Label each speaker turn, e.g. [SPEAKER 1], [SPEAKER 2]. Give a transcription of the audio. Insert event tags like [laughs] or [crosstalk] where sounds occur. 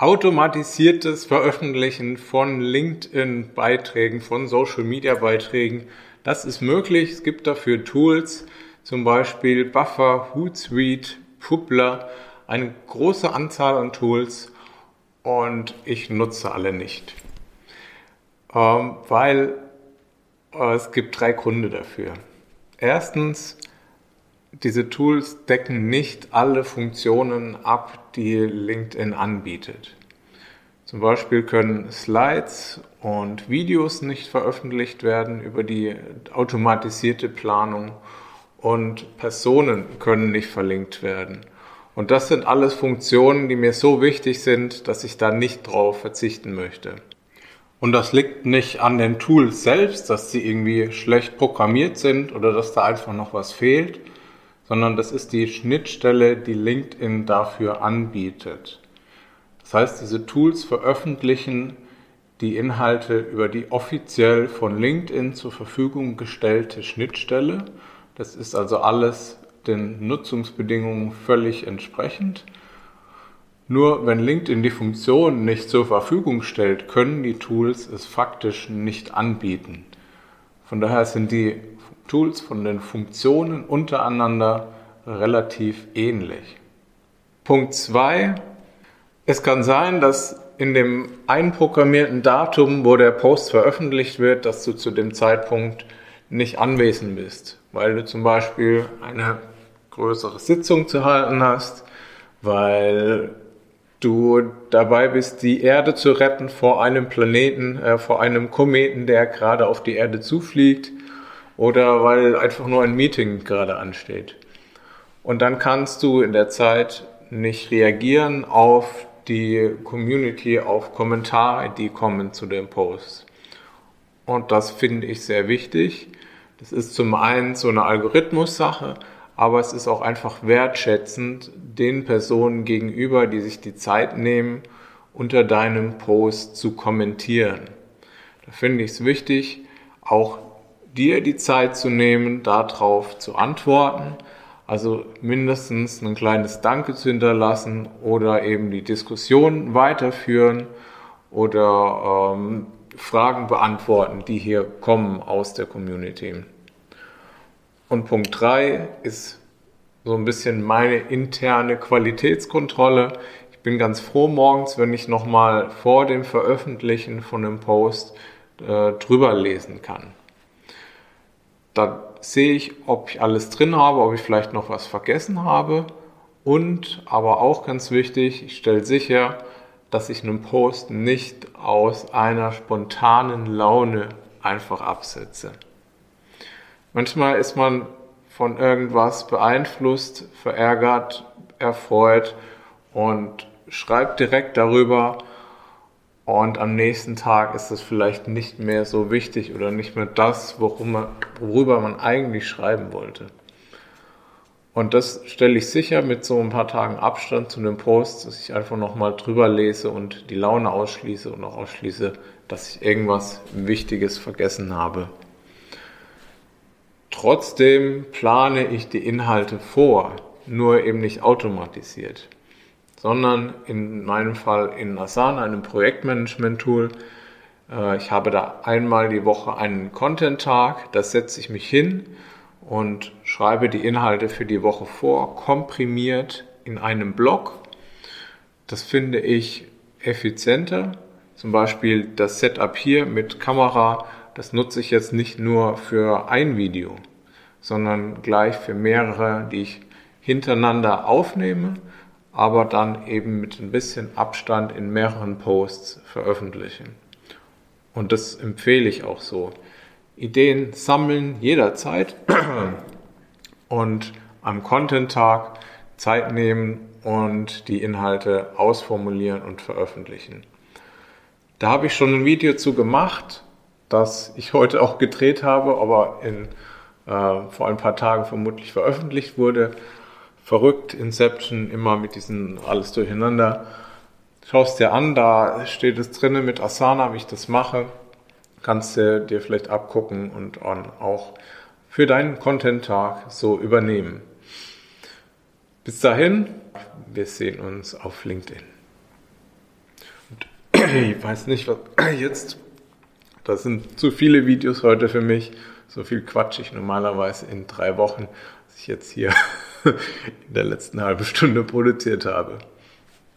[SPEAKER 1] automatisiertes Veröffentlichen von LinkedIn-Beiträgen, von Social-Media-Beiträgen. Das ist möglich. Es gibt dafür Tools, zum Beispiel Buffer, Hootsuite, Publer, eine große Anzahl an Tools und ich nutze alle nicht, ähm, weil äh, es gibt drei Gründe dafür. Erstens, diese Tools decken nicht alle Funktionen ab, die LinkedIn anbietet. Zum Beispiel können Slides und Videos nicht veröffentlicht werden über die automatisierte Planung und Personen können nicht verlinkt werden. Und das sind alles Funktionen, die mir so wichtig sind, dass ich da nicht drauf verzichten möchte. Und das liegt nicht an den Tools selbst, dass sie irgendwie schlecht programmiert sind oder dass da einfach noch was fehlt, sondern das ist die Schnittstelle, die LinkedIn dafür anbietet. Das heißt, diese Tools veröffentlichen die Inhalte über die offiziell von LinkedIn zur Verfügung gestellte Schnittstelle. Das ist also alles den Nutzungsbedingungen völlig entsprechend. Nur wenn LinkedIn die Funktion nicht zur Verfügung stellt, können die Tools es faktisch nicht anbieten. Von daher sind die Tools von den Funktionen untereinander relativ ähnlich. Punkt 2. Es kann sein, dass in dem einprogrammierten Datum, wo der Post veröffentlicht wird, dass du zu dem Zeitpunkt nicht anwesend bist, weil du zum Beispiel eine größere Sitzung zu halten hast, weil du dabei bist, die Erde zu retten vor einem Planeten, äh, vor einem Kometen, der gerade auf die Erde zufliegt oder weil einfach nur ein Meeting gerade ansteht. Und dann kannst du in der Zeit nicht reagieren auf die Community, auf Kommentare, die kommen zu dem Post. Und das finde ich sehr wichtig. Das ist zum einen so eine Algorithmus-Sache, aber es ist auch einfach wertschätzend den Personen gegenüber, die sich die Zeit nehmen, unter deinem Post zu kommentieren. Da finde ich es wichtig, auch dir die Zeit zu nehmen, darauf zu antworten. Also mindestens ein kleines Danke zu hinterlassen oder eben die Diskussion weiterführen oder ähm, Fragen beantworten, die hier kommen aus der Community. Und Punkt drei ist so ein bisschen meine interne Qualitätskontrolle. Ich bin ganz froh morgens, wenn ich nochmal vor dem Veröffentlichen von einem Post äh, drüber lesen kann. Da sehe ich, ob ich alles drin habe, ob ich vielleicht noch was vergessen habe. Und aber auch ganz wichtig, ich stelle sicher, dass ich einen Post nicht aus einer spontanen Laune einfach absetze. Manchmal ist man von irgendwas beeinflusst, verärgert, erfreut und schreibt direkt darüber und am nächsten Tag ist es vielleicht nicht mehr so wichtig oder nicht mehr das, worüber man eigentlich schreiben wollte. Und das stelle ich sicher mit so ein paar Tagen Abstand zu dem Post, dass ich einfach nochmal drüber lese und die Laune ausschließe und auch ausschließe, dass ich irgendwas Wichtiges vergessen habe. Trotzdem plane ich die Inhalte vor, nur eben nicht automatisiert, sondern in meinem Fall in Asana, einem Projektmanagement-Tool. Äh, ich habe da einmal die Woche einen Content-Tag, da setze ich mich hin und schreibe die Inhalte für die Woche vor, komprimiert in einem Blog. Das finde ich effizienter. Zum Beispiel das Setup hier mit Kamera das nutze ich jetzt nicht nur für ein Video, sondern gleich für mehrere, die ich hintereinander aufnehme, aber dann eben mit ein bisschen Abstand in mehreren Posts veröffentlichen. Und das empfehle ich auch so. Ideen sammeln jederzeit [clears throat] und am Content-Tag Zeit nehmen und die Inhalte ausformulieren und veröffentlichen. Da habe ich schon ein Video zu gemacht das ich heute auch gedreht habe, aber in, äh, vor ein paar Tagen vermutlich veröffentlicht wurde. Verrückt, Inception, immer mit diesen alles durcheinander. Schaust dir an, da steht es drinnen mit Asana, wie ich das mache. Kannst du dir vielleicht abgucken und auch für deinen Content-Tag so übernehmen. Bis dahin, wir sehen uns auf LinkedIn. [clears throat] ich weiß nicht, was [clears throat] jetzt. Das sind zu viele Videos heute für mich. So viel Quatsch ich normalerweise in drei Wochen, was ich jetzt hier [laughs] in der letzten halben Stunde produziert habe.